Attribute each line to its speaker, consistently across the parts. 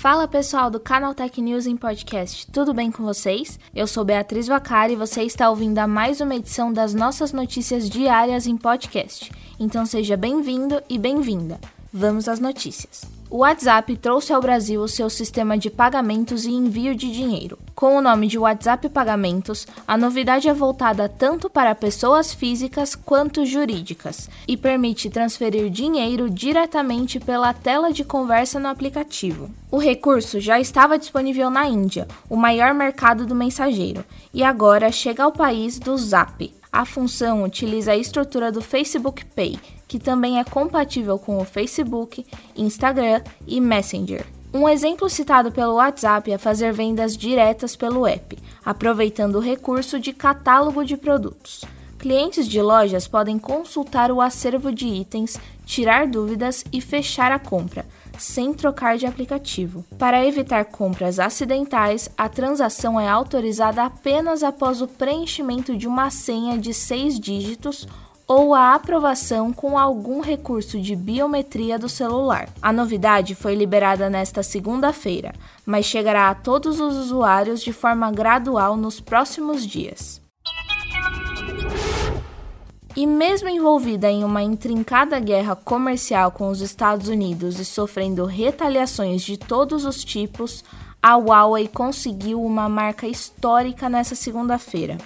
Speaker 1: Fala pessoal do Canal Tech News em Podcast, tudo bem com vocês? Eu sou Beatriz Vacari e você está ouvindo a mais uma edição das nossas notícias diárias em podcast. Então seja bem-vindo e bem-vinda. Vamos às notícias. O WhatsApp trouxe ao Brasil o seu sistema de pagamentos e envio de dinheiro. Com o nome de WhatsApp Pagamentos, a novidade é voltada tanto para pessoas físicas quanto jurídicas e permite transferir dinheiro diretamente pela tela de conversa no aplicativo. O recurso já estava disponível na Índia, o maior mercado do mensageiro, e agora chega ao país do Zap. A função utiliza a estrutura do Facebook Pay que também é compatível com o Facebook, Instagram e Messenger. Um exemplo citado pelo WhatsApp é fazer vendas diretas pelo app, aproveitando o recurso de catálogo de produtos. Clientes de lojas podem consultar o acervo de itens, tirar dúvidas e fechar a compra, sem trocar de aplicativo. Para evitar compras acidentais, a transação é autorizada apenas após o preenchimento de uma senha de seis dígitos ou a aprovação com algum recurso de biometria do celular. A novidade foi liberada nesta segunda-feira, mas chegará a todos os usuários de forma gradual nos próximos dias. E mesmo envolvida em uma intrincada guerra comercial com os Estados Unidos e sofrendo retaliações de todos os tipos, a Huawei conseguiu uma marca histórica nessa segunda-feira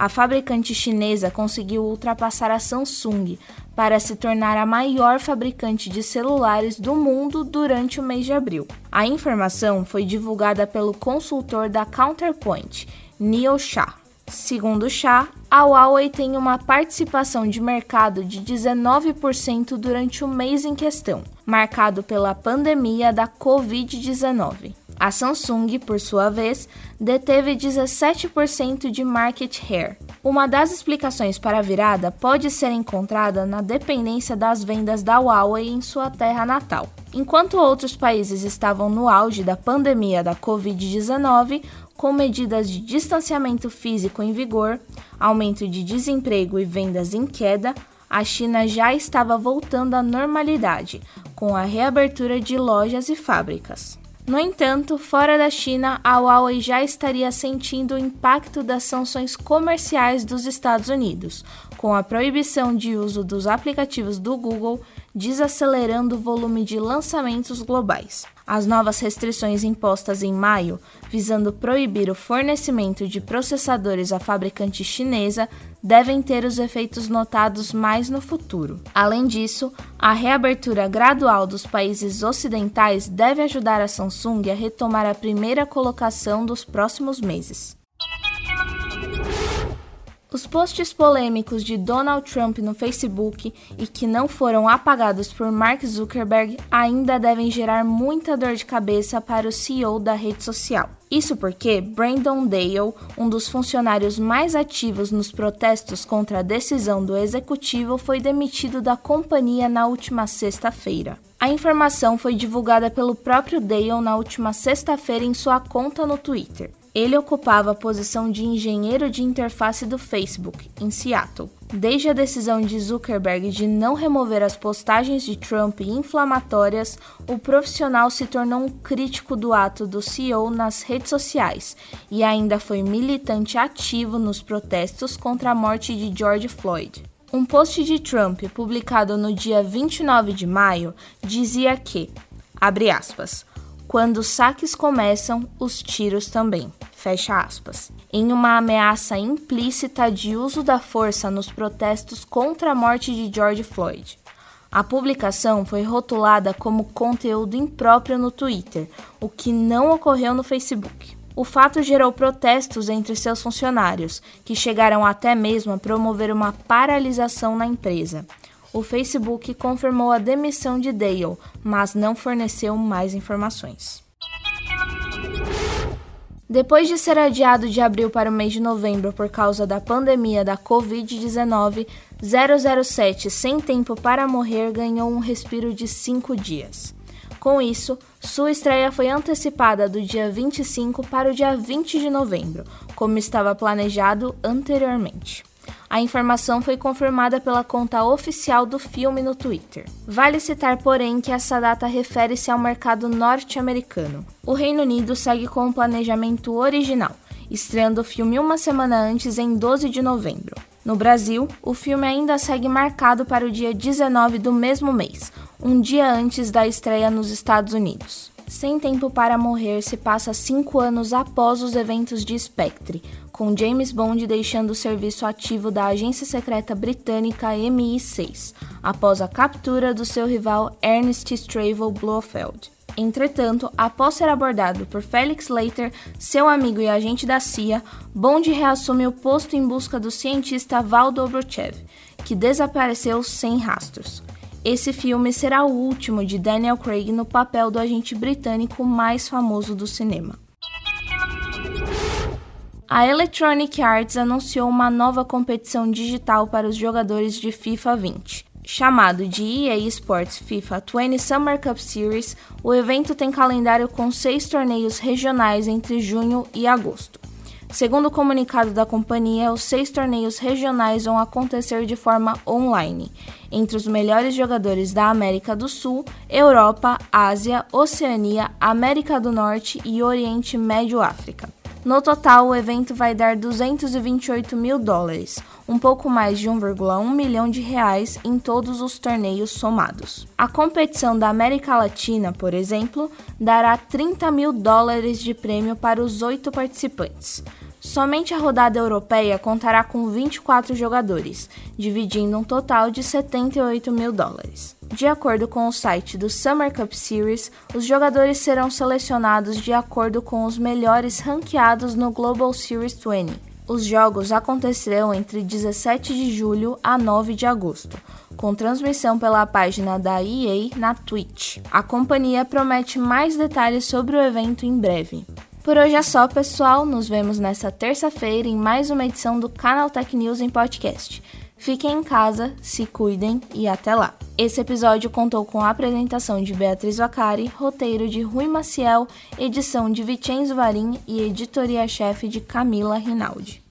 Speaker 1: a fabricante chinesa conseguiu ultrapassar a Samsung para se tornar a maior fabricante de celulares do mundo durante o mês de abril. A informação foi divulgada pelo consultor da Counterpoint, Neil Shah. Segundo Shah, a Huawei tem uma participação de mercado de 19% durante o mês em questão, marcado pela pandemia da Covid-19. A Samsung, por sua vez, deteve 17% de market share. Uma das explicações para a virada pode ser encontrada na dependência das vendas da Huawei em sua terra natal. Enquanto outros países estavam no auge da pandemia da Covid-19, com medidas de distanciamento físico em vigor, aumento de desemprego e vendas em queda, a China já estava voltando à normalidade, com a reabertura de lojas e fábricas. No entanto, fora da China, a Huawei já estaria sentindo o impacto das sanções comerciais dos Estados Unidos, com a proibição de uso dos aplicativos do Google desacelerando o volume de lançamentos globais. As novas restrições impostas em maio, visando proibir o fornecimento de processadores à fabricante chinesa, devem ter os efeitos notados mais no futuro. Além disso, a reabertura gradual dos países ocidentais deve ajudar a Samsung a retomar a primeira colocação dos próximos meses. Os posts polêmicos de Donald Trump no Facebook e que não foram apagados por Mark Zuckerberg ainda devem gerar muita dor de cabeça para o CEO da rede social. Isso porque Brandon Dale, um dos funcionários mais ativos nos protestos contra a decisão do executivo, foi demitido da companhia na última sexta-feira. A informação foi divulgada pelo próprio Dale na última sexta-feira em sua conta no Twitter. Ele ocupava a posição de engenheiro de interface do Facebook, em Seattle. Desde a decisão de Zuckerberg de não remover as postagens de Trump inflamatórias, o profissional se tornou um crítico do ato do CEO nas redes sociais e ainda foi militante ativo nos protestos contra a morte de George Floyd. Um post de Trump, publicado no dia 29 de maio, dizia que, abre aspas, quando os saques começam, os tiros também. Fecha aspas. Em uma ameaça implícita de uso da força nos protestos contra a morte de George Floyd. A publicação foi rotulada como conteúdo impróprio no Twitter, o que não ocorreu no Facebook. O fato gerou protestos entre seus funcionários, que chegaram até mesmo a promover uma paralisação na empresa. O Facebook confirmou a demissão de Dale, mas não forneceu mais informações. Depois de ser adiado de abril para o mês de novembro por causa da pandemia da Covid-19, 007 Sem Tempo para Morrer ganhou um respiro de cinco dias. Com isso, sua estreia foi antecipada do dia 25 para o dia 20 de novembro, como estava planejado anteriormente. A informação foi confirmada pela conta oficial do filme no Twitter. Vale citar, porém, que essa data refere-se ao mercado norte-americano. O Reino Unido segue com o planejamento original, estreando o filme uma semana antes, em 12 de novembro. No Brasil, o filme ainda segue marcado para o dia 19 do mesmo mês, um dia antes da estreia nos Estados Unidos. Sem Tempo para Morrer se passa cinco anos após os eventos de Spectre, com James Bond deixando o serviço ativo da agência secreta britânica MI6, após a captura do seu rival Ernest Stravel Blofeld. Entretanto, após ser abordado por Felix Leiter, seu amigo e agente da CIA, Bond reassume o posto em busca do cientista Val Dobrochev, que desapareceu sem rastros. Esse filme será o último de Daniel Craig no papel do agente britânico mais famoso do cinema. A Electronic Arts anunciou uma nova competição digital para os jogadores de FIFA 20. Chamado de EA Sports FIFA 20 Summer Cup Series, o evento tem calendário com seis torneios regionais entre junho e agosto. Segundo o comunicado da companhia, os seis torneios regionais vão acontecer de forma online, entre os melhores jogadores da América do Sul, Europa, Ásia, Oceania, América do Norte e Oriente Médio África. No total, o evento vai dar 228 mil dólares, um pouco mais de 1,1 milhão de reais em todos os torneios somados. A competição da América Latina, por exemplo, dará 30 mil dólares de prêmio para os oito participantes. Somente a rodada europeia contará com 24 jogadores, dividindo um total de 78 mil dólares. De acordo com o site do Summer Cup Series, os jogadores serão selecionados de acordo com os melhores ranqueados no Global Series 20. Os jogos acontecerão entre 17 de julho a 9 de agosto, com transmissão pela página da EA na Twitch. A companhia promete mais detalhes sobre o evento em breve. Por hoje é só, pessoal. Nos vemos nesta terça-feira em mais uma edição do Canal Tech News em podcast. Fiquem em casa, se cuidem e até lá. Esse episódio contou com a apresentação de Beatriz Vacari, roteiro de Rui Maciel, edição de Vicenzo Varim e editoria-chefe de Camila Rinaldi.